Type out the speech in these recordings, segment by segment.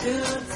To.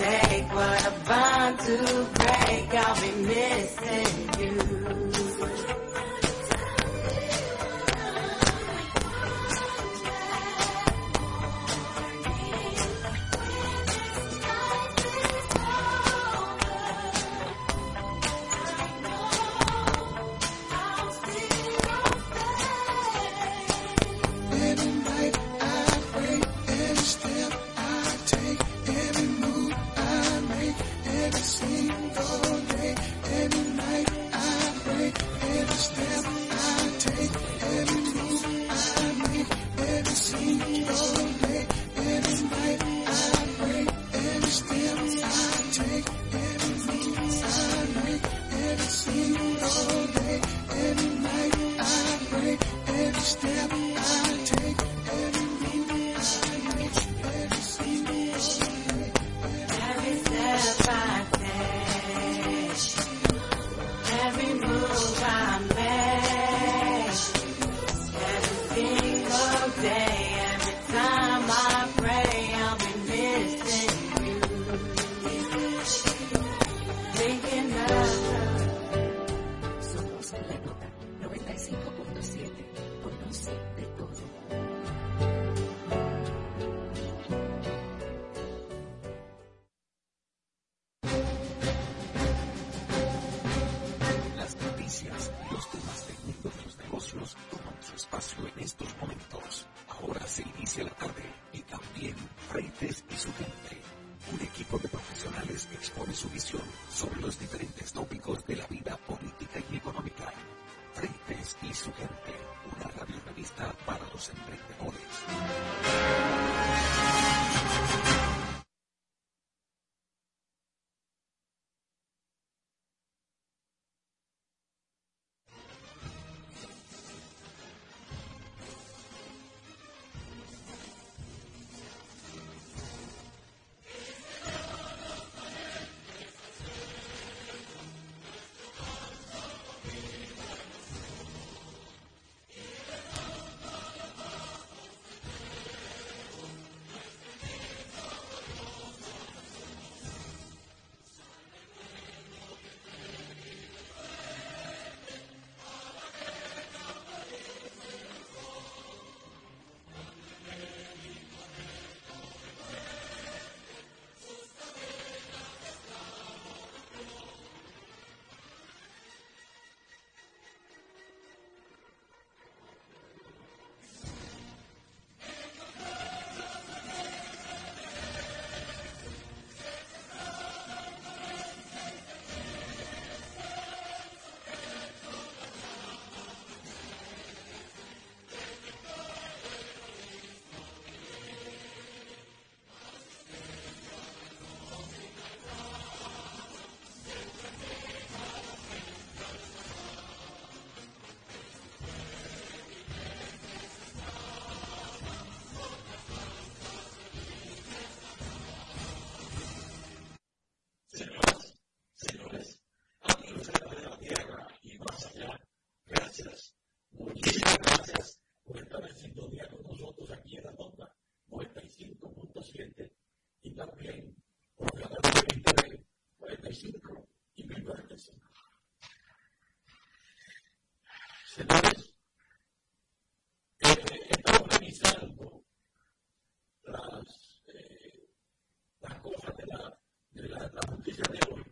Gracias.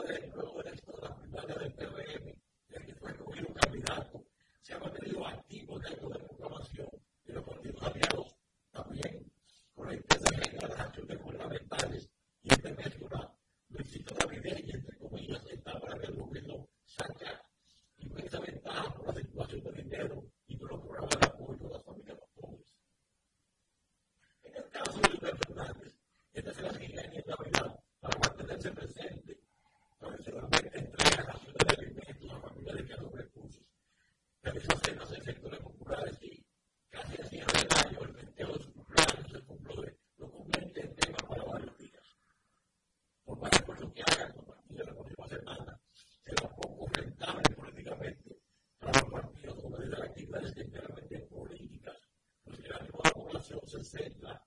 私も。sectores populares y casi al día del año, el 22 de se cumplió de lo cumpliente en tema para varios días. Por más acuerdo que hagan los partidos la próxima semana, será poco rentable políticamente para los partidos como de las actividades enteramente políticas, porque la nueva población se centra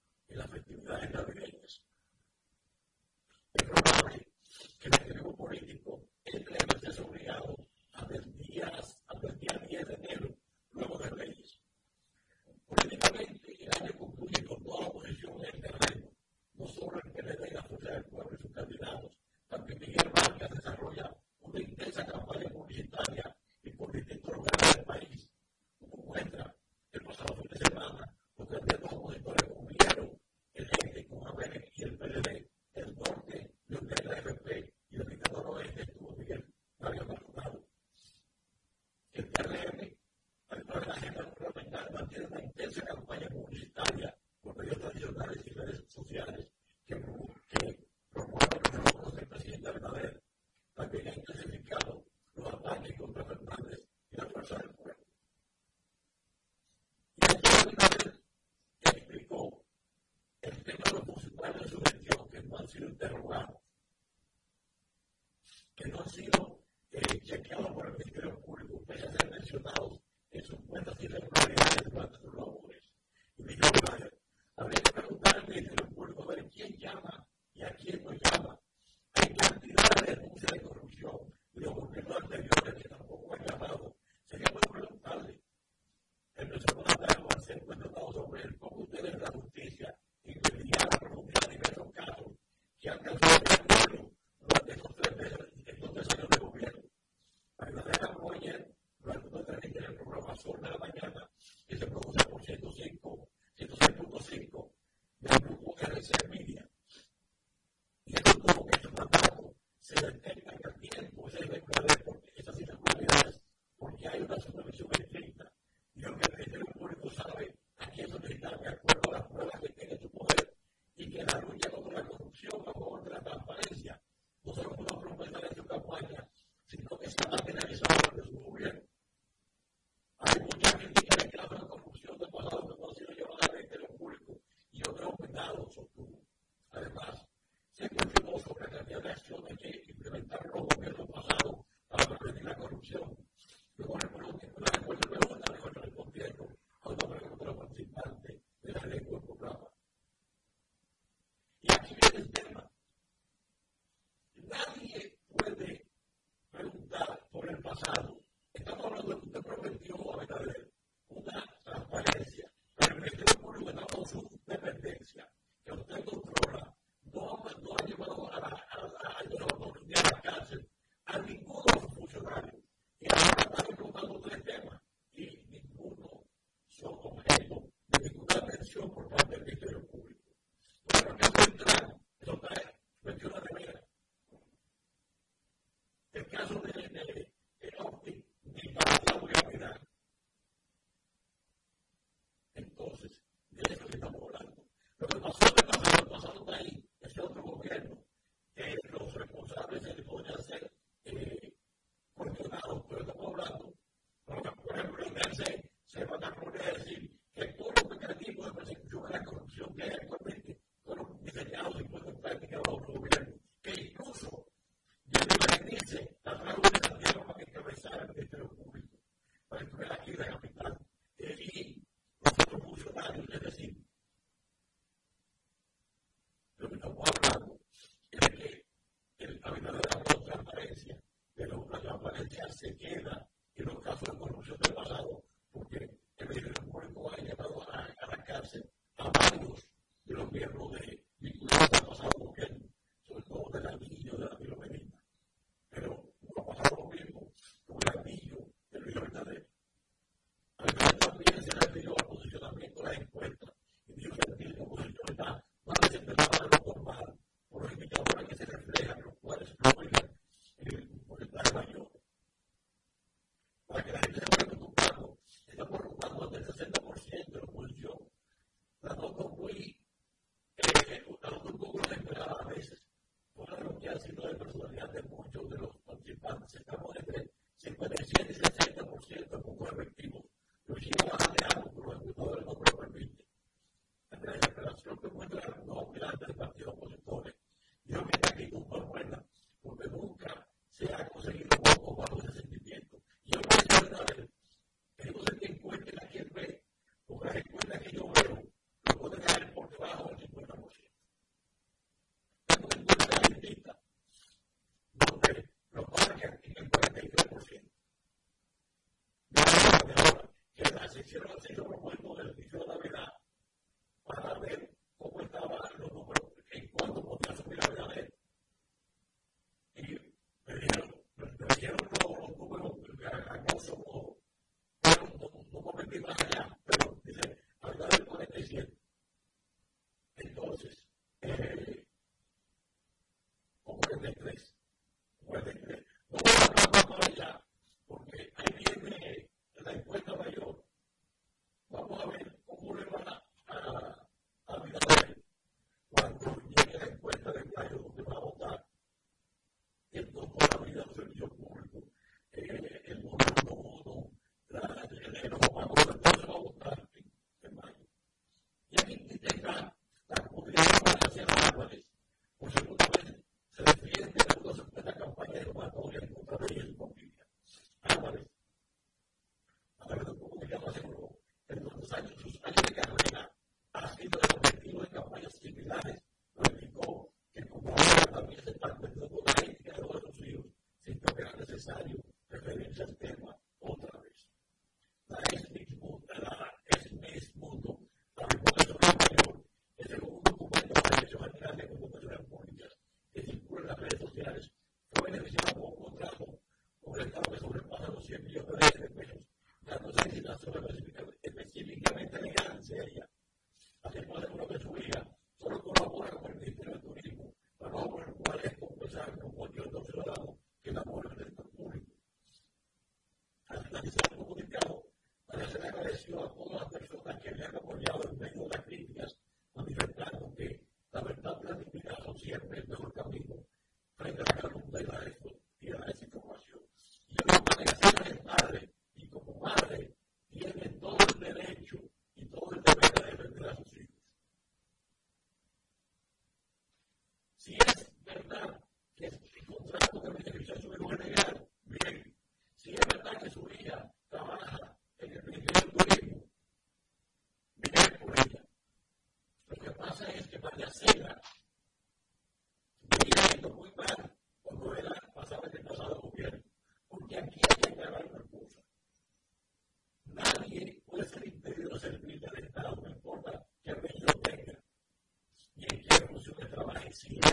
Porque Las hicieron así como buen modelo, la vida I think Yok, onlar da çok erkenler, onlar da çok erkenler. see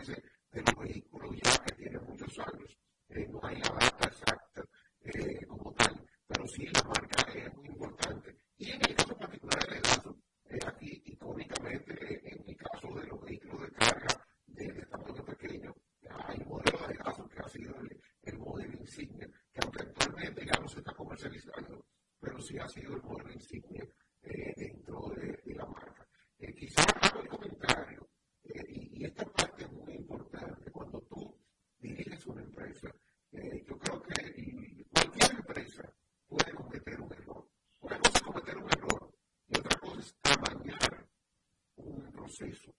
ese del vehículo ya que tiene muchos años. Eh, no hay la data exacta eh, como tal, pero sí la marca es muy importante. Y en el caso particular del caso, eh, aquí icónicamente, en mi caso de los vehículos de carga de, tamaño pequeño, hay modelos de caso que ha sido el, el modelo insignia, que aunque actualmente ya no se está comercializando, pero sí ha sido el modelo insignia. isso.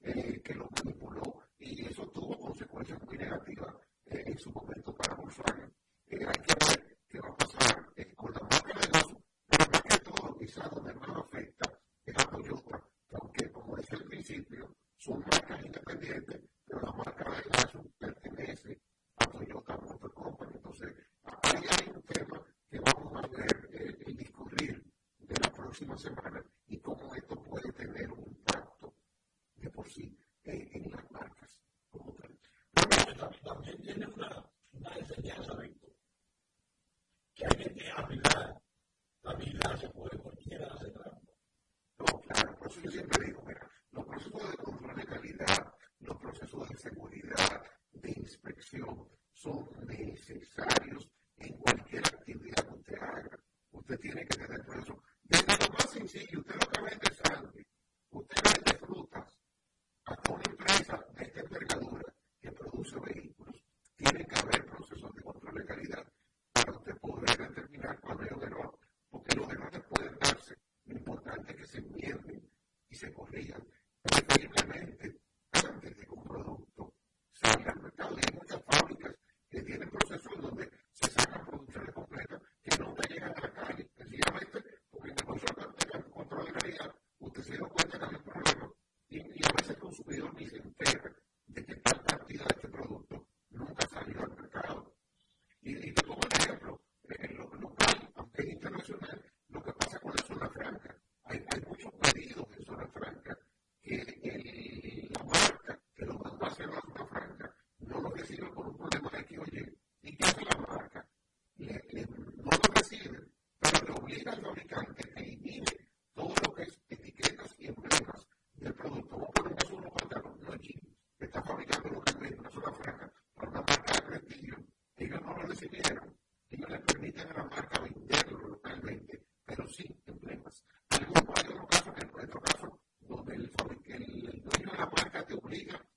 Eh, que lo manipuló y eso tuvo consecuencias muy negativas eh, en su momento para Volkswagen. Eh, hay que ver qué va a pasar con la marca de Lazo, pero más que todo quizás donde más afecta es a Toyota, aunque como decía al principio, son marcas independientes, pero la marca de Lazo pertenece a Toyota Motor Company. Entonces, ahí hay un tema que vamos a ver el discurrir de la próxima semana. son necesarios en cualquier actividad que usted haga. Usted tiene que tener todo eso. Desde lo más sencillo, usted lo que vende sangre, usted vende frutas, hasta una empresa de esta envergadura que produce vehículos, tiene que haber procesos de control de calidad para usted poder determinar cuál es el error, porque los errores pueden darse. Lo importante es que se enmienden y se corrijan he's in favor. League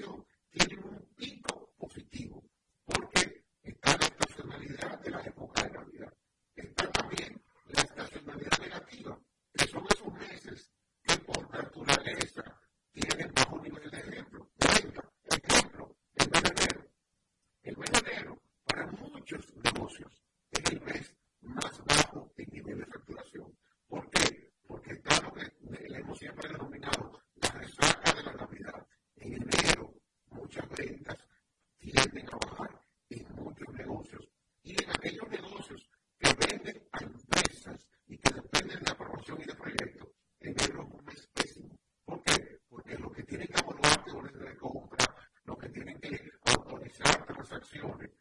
still theory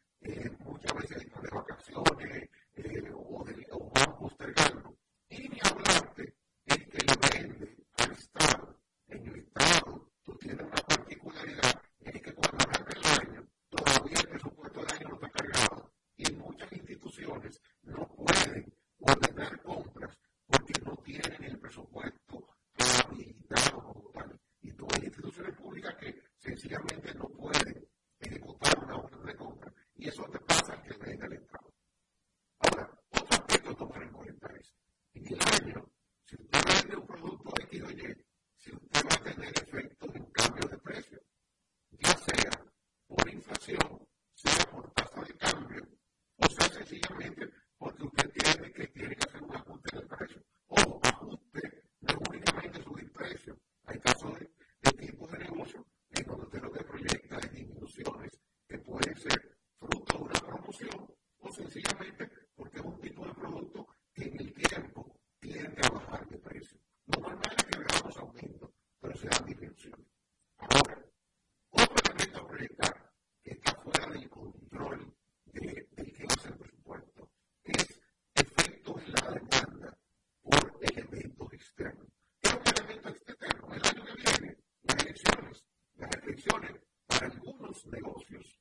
para algunos negocios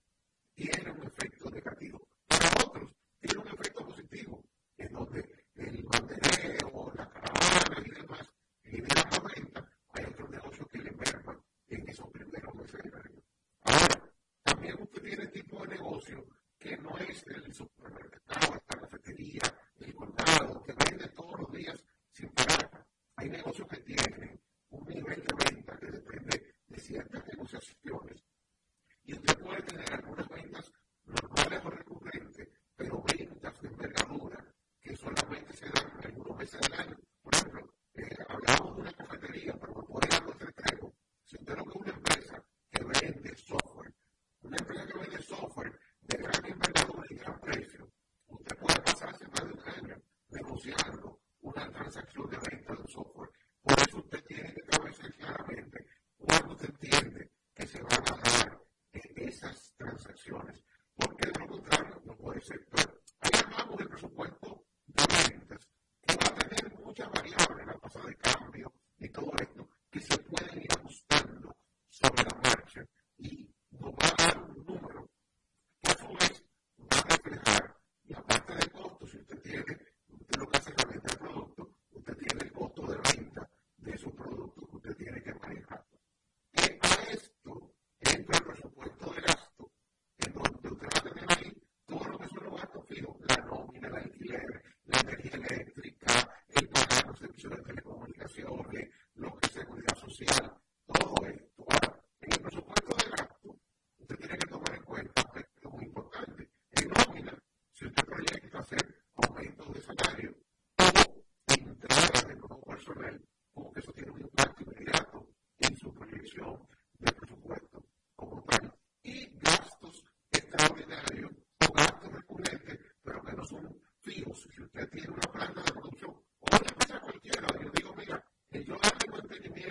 tiene un efecto negativo, para otros tiene un efecto positivo, en donde el bandereo, la caravana y demás generan más venta, hay otros negocios que le merman en esos primeros meses del año. Ahora, también usted tiene tipo de negocio que no es el supermercado, la cafetería, el condado, que vende todos los días sin parar. Hay negocios que tienen un nivel de venta que depende de ciertas negociaciones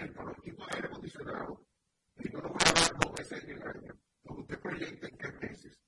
el pronóstico de aire y no nos va a dar año. Usted proyecta en qué meses.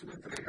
Thanks,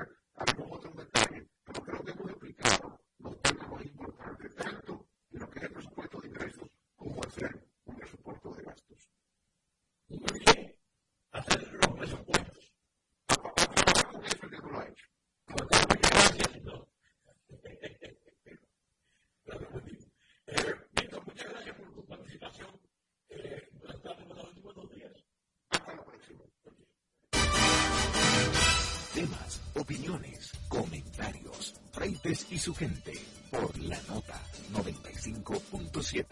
y su gente por la nota 95.7.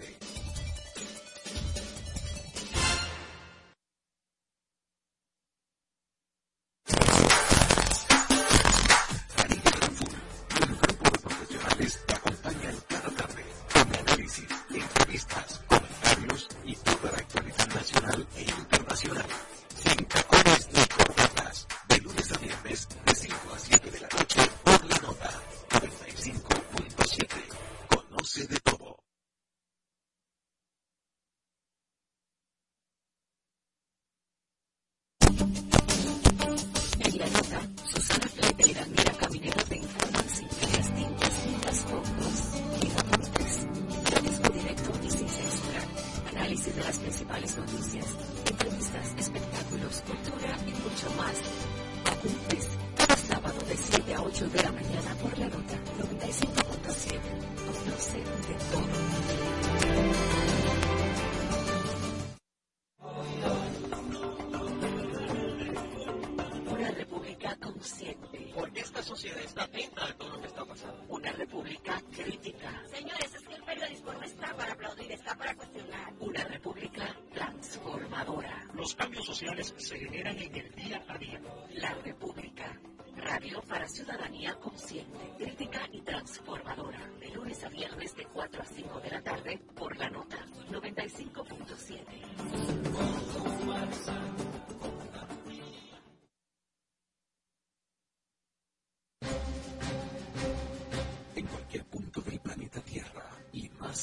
ciudadanía consciente, crítica y transformadora. De lunes a viernes de 4 a 5 de la tarde por la nota 95.7.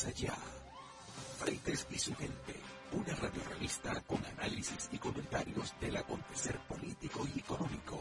allá. Freites y su gente, una radiorevista con análisis y comentarios del acontecer político y económico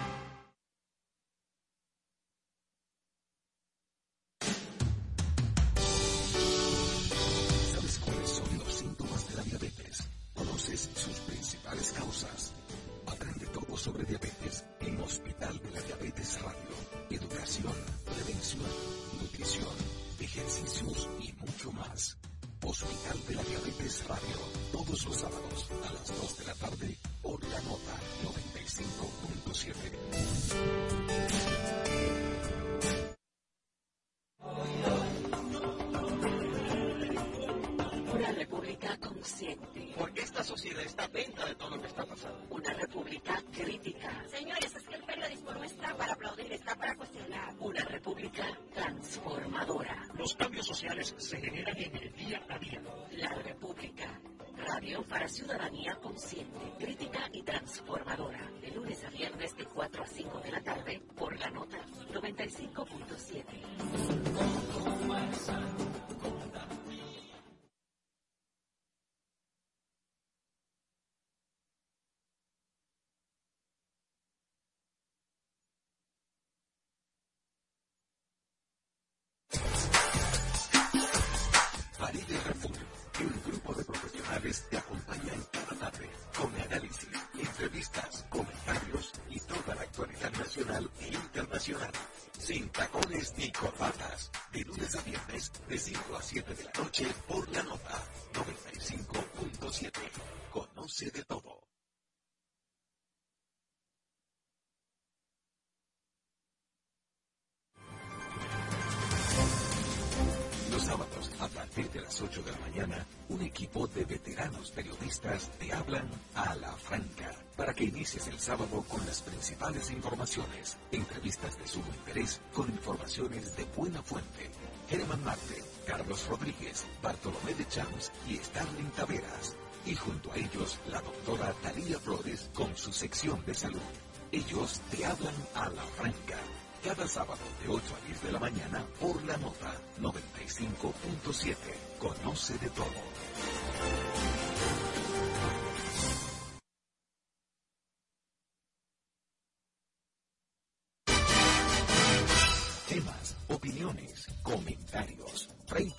radio para ciudadanía consciente, crítica y transformadora. De lunes a viernes de 4 a 5 de la tarde por la nota 95.7. el sábado con las principales informaciones, entrevistas de sumo interés con informaciones de buena fuente. Germán Marte, Carlos Rodríguez, Bartolomé de Champs y Starling Taveras. Y junto a ellos, la doctora Talía Flores con su sección de salud. Ellos te hablan a la franca cada sábado de 8 a 10 de la mañana por la nota 95.7. Conoce de todo.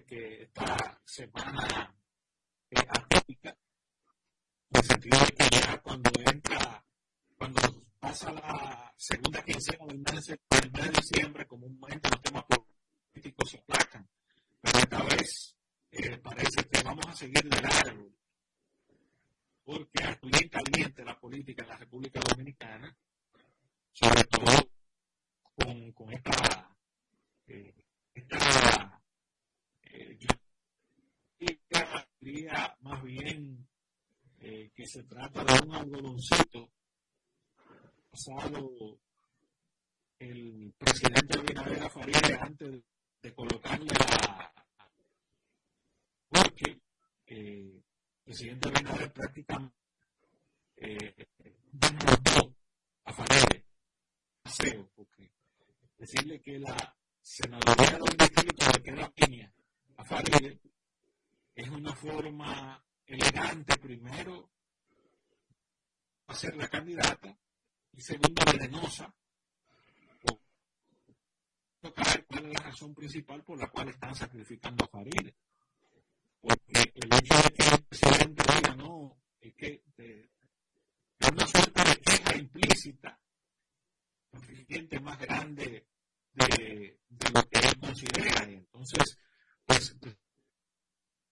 Que esta semana es atípica, en el sentido de que ya cuando entra, cuando pasa la segunda quincena del mes, del mes de diciembre, comúnmente los temas políticos se aplacan. Pero esta vez eh, parece que vamos a seguir de largo, porque es bien caliente la política en la República Dominicana, sobre todo con, con esta, eh, esta eh, diría más bien eh, que se trata de un algodoncito pasado el presidente Abinader Faría antes de colocarle a porque eh, el presidente Abinader prácticamente eh, desmontó a Faría paseo, porque decirle que la senaduría del distrito le queda piña a Faría es una forma elegante primero hacer la candidata y segundo venenosa tocar cuál es la razón principal por la cual están sacrificando a Farid. Porque el hecho de que el presidente diga no, es que es una suerte de queja implícita, el presidente más grande de, de, lo que él considera. Entonces, pues,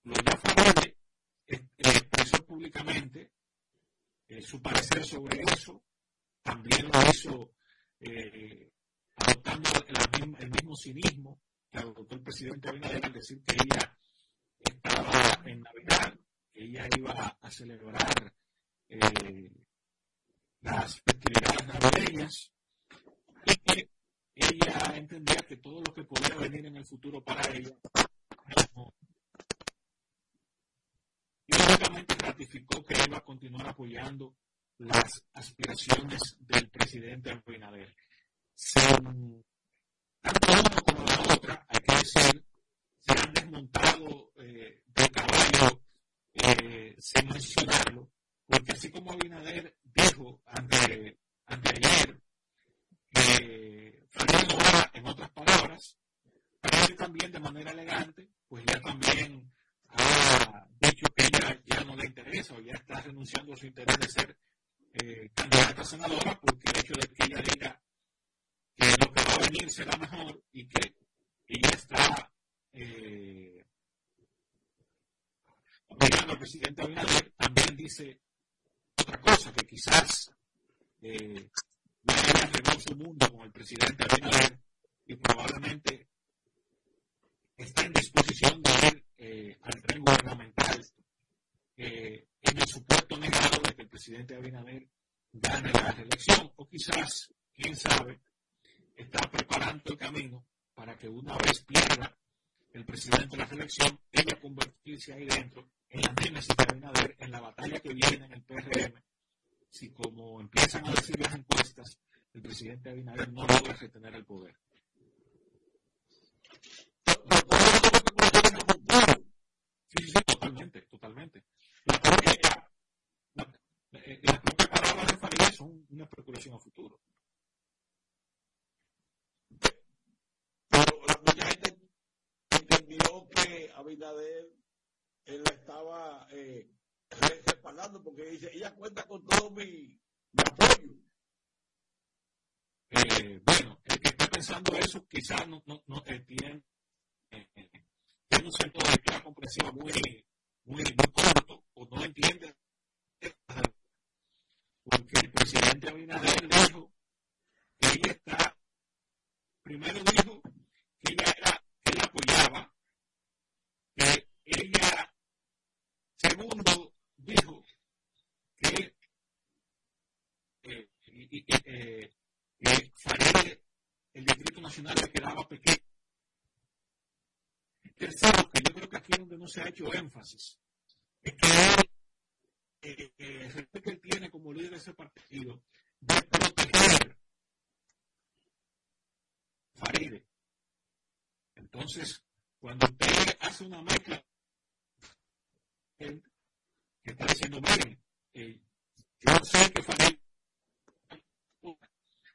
lo ya Farid expresó públicamente eh, su parecer sobre eso, también lo hizo eh, adoptando el, mismo cinismo que adoptó el presidente Abinader al decir que ella estaba en Navidad, que ella iba a celebrar eh, las festividades navideñas y que ella entendía que todo lo que podía venir en el futuro para ella y lógicamente ratificó que iba a continuar apoyando las aspiraciones del presidente Abinader. Se, tanto una como la otra, hay que decir, se han desmontado eh, de caballo eh, sin mencionarlo, porque así como Abinader dijo ante, ayer, que Fernando en otras palabras, también de manera elegante, pues ya también ha dicho que ella ya no le interesa o ya está renunciando a su interés de ser eh, candidata a senadora, porque el hecho de que ella diga que lo que va a venir será mejor y que ella está eh, presidente Abinader también dice otra cosa, que quizás eh, ella arregló su mundo con el presidente Abinader y probablemente está en disposición de ir eh, al tren gubernamental eh, en el supuesto negado de que el presidente Abinader gane la reelección o quizás, quién sabe, está preparando el camino para que una vez pierda el presidente de la reelección, ella convertirse ahí dentro en la génesis de Abinader, en la batalla que viene en el PRM, si como empiezan a decir las encuestas, el presidente Abinader no logra retener el poder. Quizás no, no, no eh, tiene, eh, eh, tiene un centro de lectura comprensiva muy, muy, muy corto o no entiende porque el presidente Abinader dijo que ella está, primero dijo que ella era, que ella apoyaba, que ella, segundo, dijo que eh, y- y- eh, que Faride, el Distrito Nacional le quedaba pequeño. Tercero, que yo creo que aquí es donde no se ha hecho énfasis, es que eh, el respeto que él tiene como líder de ese partido, de proteger Faride. Entonces, cuando usted hace una mezcla, que está diciendo, miren, eh, yo sé que Faride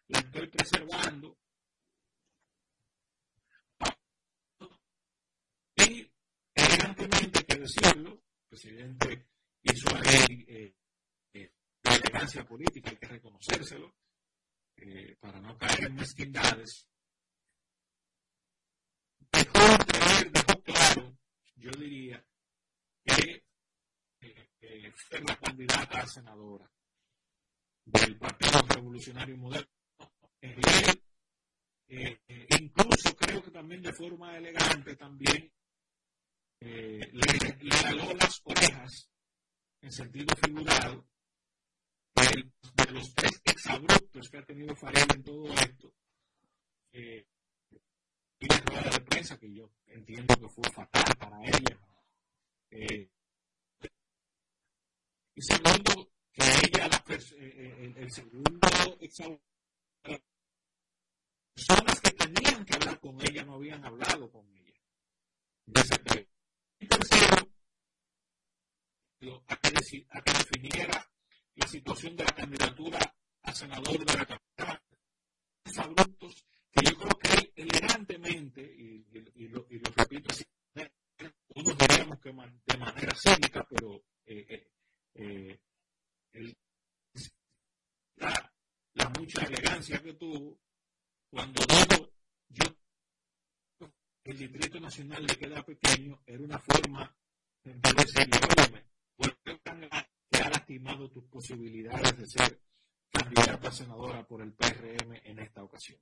la estoy preservando y el presidente hizo ahí eh, eh, la elegancia política, hay que reconocérselo, eh, para no caer en mezquindades. Dejó dejó claro, yo diría, que eh, eh, fue la candidata a senadora del Partido Revolucionario Moderno incluso creo que también de forma elegante también eh, le, le las orejas en sentido figurado de, los tres exabruptos que ha tenido Farel en todo esto eh, y la rueda de prensa que yo entiendo que fue fatal para ella eh, y segundo que ella la el, segundo exabrupto personas que tenían que hablar con ella no habían hablado con ella. De ese tema. Y tercero, a que, a que definiera la situación de la candidatura a senador de la. Esos abruptos que yo creo que elegantemente, y, lo, y lo repito así, unos diríamos que de manera cínica, pero eh, eh, eh, él- la, la mucha elegancia que tuvo, cuando digo yo el Distrito Nacional le queda pequeño, era una forma de decirle, óyeme, ¿por qué tan grande que ha lastimado tus posibilidades de ser candidata a senadora por el PRM en esta ocasión?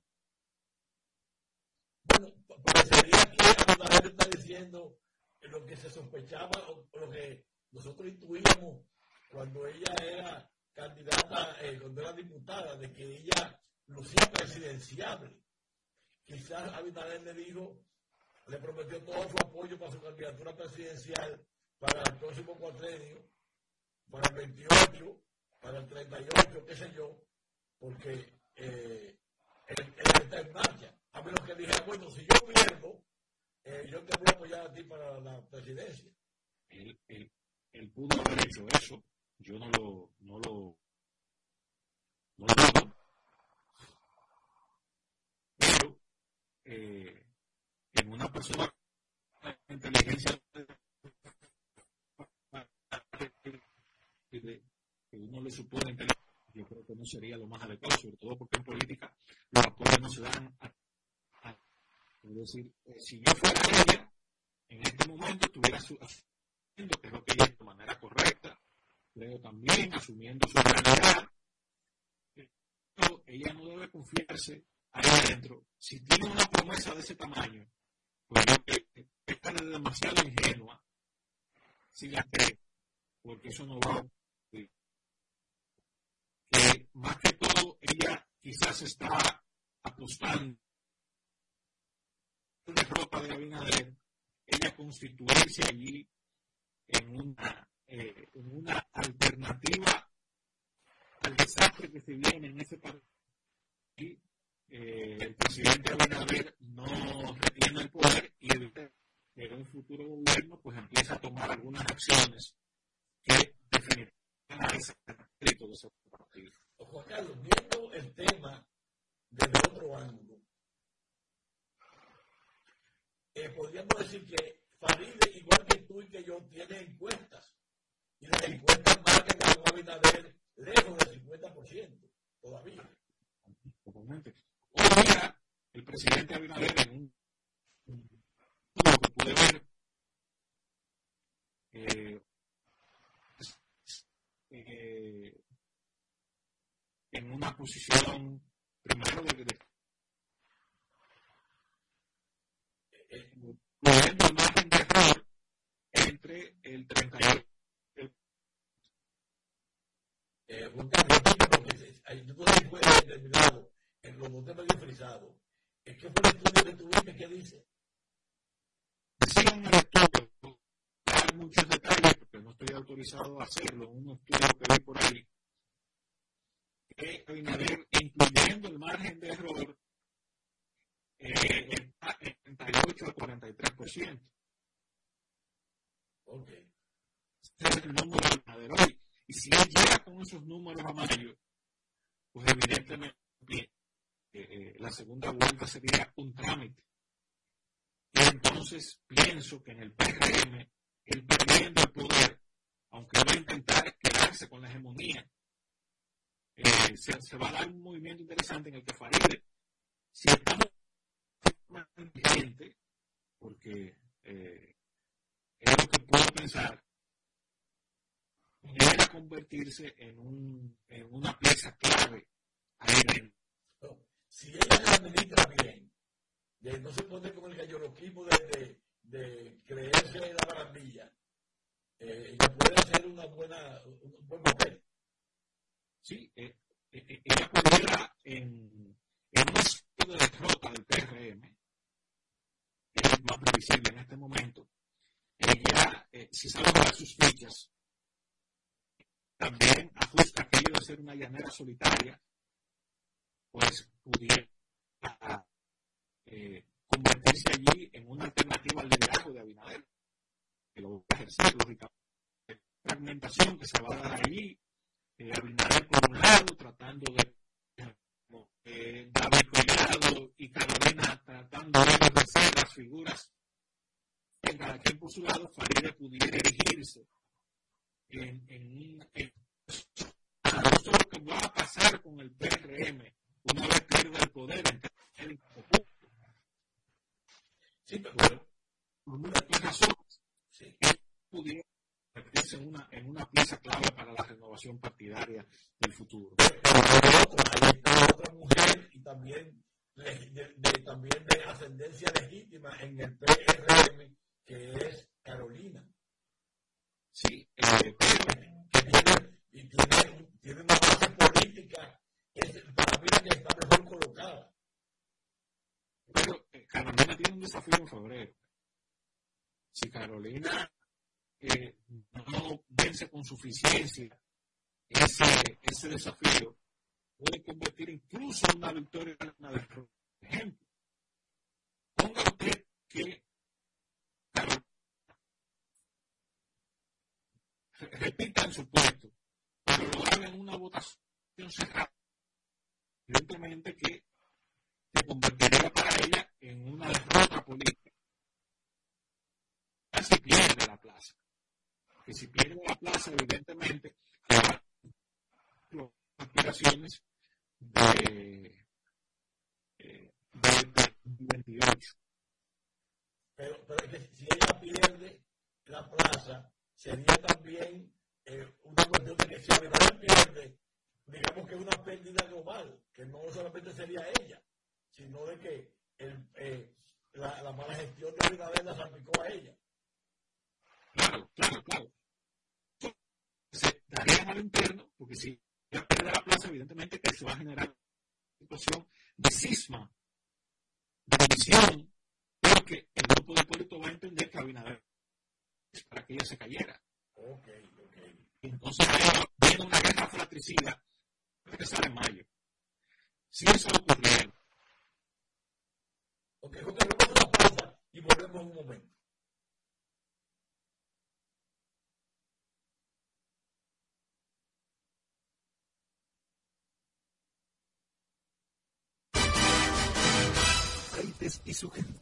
Bueno, pa- parecería que Abinader está diciendo lo que se sospechaba o lo que nosotros intuíamos cuando ella era candidata, eh, cuando era diputada, de que ella lucía presidenciable. Quizás Abinader le dijo, le prometió todo su apoyo para su candidatura presidencial para el próximo cuatrenio, para el 28, para el 38, qué sé yo, porque eh, él, él está en marcha. A menos que dijera, bueno, si yo pierdo, eh, yo te voy a apoyar a ti para la presidencia. Él, él- él pudo haber hecho eso, yo no lo, no lo, no lo dudo, pero eh, en una persona con inteligencia que uno le supone inteligente, yo creo que no sería lo más adecuado, sobre todo porque en política los apoyos no se dan a, a- es decir, eh, si yo fuera ella, en este momento tuviera su, que es lo que ella de manera correcta, creo también, asumiendo su realidad. Ella no debe confiarse ahí adentro. Si tiene una promesa de ese tamaño, pues yo creo que es demasiado ingenua si la cree, porque eso no va a ocurrir. Que más que todo, ella quizás está apostando la derrota de Abinader, ella constituirse allí en una, eh, en una alternativa al desastre que se viene en ese país. Eh, el presidente Abinader no retiene el poder y en un futuro gobierno pues empieza a tomar algunas acciones que definitivamente a de ese partido. Juan Carlos, viendo el tema desde otro ángulo, eh, podríamos decir que Faride, igual que tú y que yo, tiene encuestas. Y las encuestas marcan a Juan Abinader lejos del 50% todavía. Totalmente. Hoy día, el presidente Abinader en un lo que pude ver eh, eh, en una posición primero de, de incluyendo el margen de error entre el 38 eh, porque hay dos encuestas determinados en los dos temas frisados. ¿Qué fue el estudio que tuviste que dice? Decía un estudio, muchos detalles, porque no estoy autorizado a hacerlo, un estudio que vi por ahí, que Abinader, incluyendo el margen de error, eh, está en 38 al 43%. Ok. Ese es el número de Abinader hoy. Y si él llega con esos números a mayo, pues evidentemente eh, eh, la segunda vuelta sería un trámite. Y entonces pienso que en el PRM, él perdiendo el poder, aunque va a intentar quedarse con la hegemonía, eh, se, se, va a dar un movimiento interesante en el que Faride, si estamos más inteligente, porque eh, es lo que puedo pensar, pudiera convertirse en, un, en una pieza clave ahí dentro. Si ella administra bien, de no se pone con el galloloquismo de, de, de creerse en la barandilla, eh, ella puede hacer una buena, un buen papel. Sí, eh, eh, ella pudiera en, en una de derrota del PRM, es más previsible en este momento, ella, eh, si sabe jugar sus fichas, también ajusta aquello de ser una llanera solitaria, pues pudiera eh, convertirse allí en una alternativa al liderazgo de Abinader, que lo va a ejercer, lógicamente. Fragmentación que se va a dar allí, eh, Abinader por un lado, tratando de eh, David Collado y Carolina tratando de ejercer las figuras en cada quien por su lado, Faride pudiera erigirse en, en, en, lo que va a pasar con el PRM una vez pierda el poder en el. Sí, pero por muchas razones, sí. él pudiera convertirse en una, en una pieza clave para la renovación partidaria del futuro. Pero hay otra, hay otra mujer y también de, de, también de ascendencia legítima en el PRM, que es Carolina. Sí, eh, que tiene, y tiene, tiene una base política que es, para mí la que está mejor colocada. Pero Carolina tiene un desafío en febrero. Si Carolina eh, no vence con suficiencia ese, ese desafío, puede convertir incluso una victoria en una derrota. Ejemplo, ponga usted que Carolina repita en su puesto, pero lo haga en una votación cerrada. Evidentemente que se convertiría para ella en una derrota política. Casi pierde la plaza. Que si pierde la plaza, evidentemente, las aspiraciones de, eh, de, 28. Pero, pero es que si ella pierde la plaza, sería también eh, una cuestión de que si Abinader pierde, digamos que es una pérdida global, que no solamente sería ella, sino de que el, eh, la, la, mala gestión de Abinader la salpicó a ella. Claro, claro, claro. Se daría mal interno, porque si ya pierde la plaza, evidentemente que se va a generar una situación de cisma, de división, porque el grupo de Puerto va a entender que Abinader es para que ella se cayera. Okay, okay. Entonces viene una guerra fratricida que empezar en mayo. Si eso ocurriera. Ok, ok, vamos a una pausa y volvemos en un momento. Freites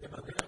de manera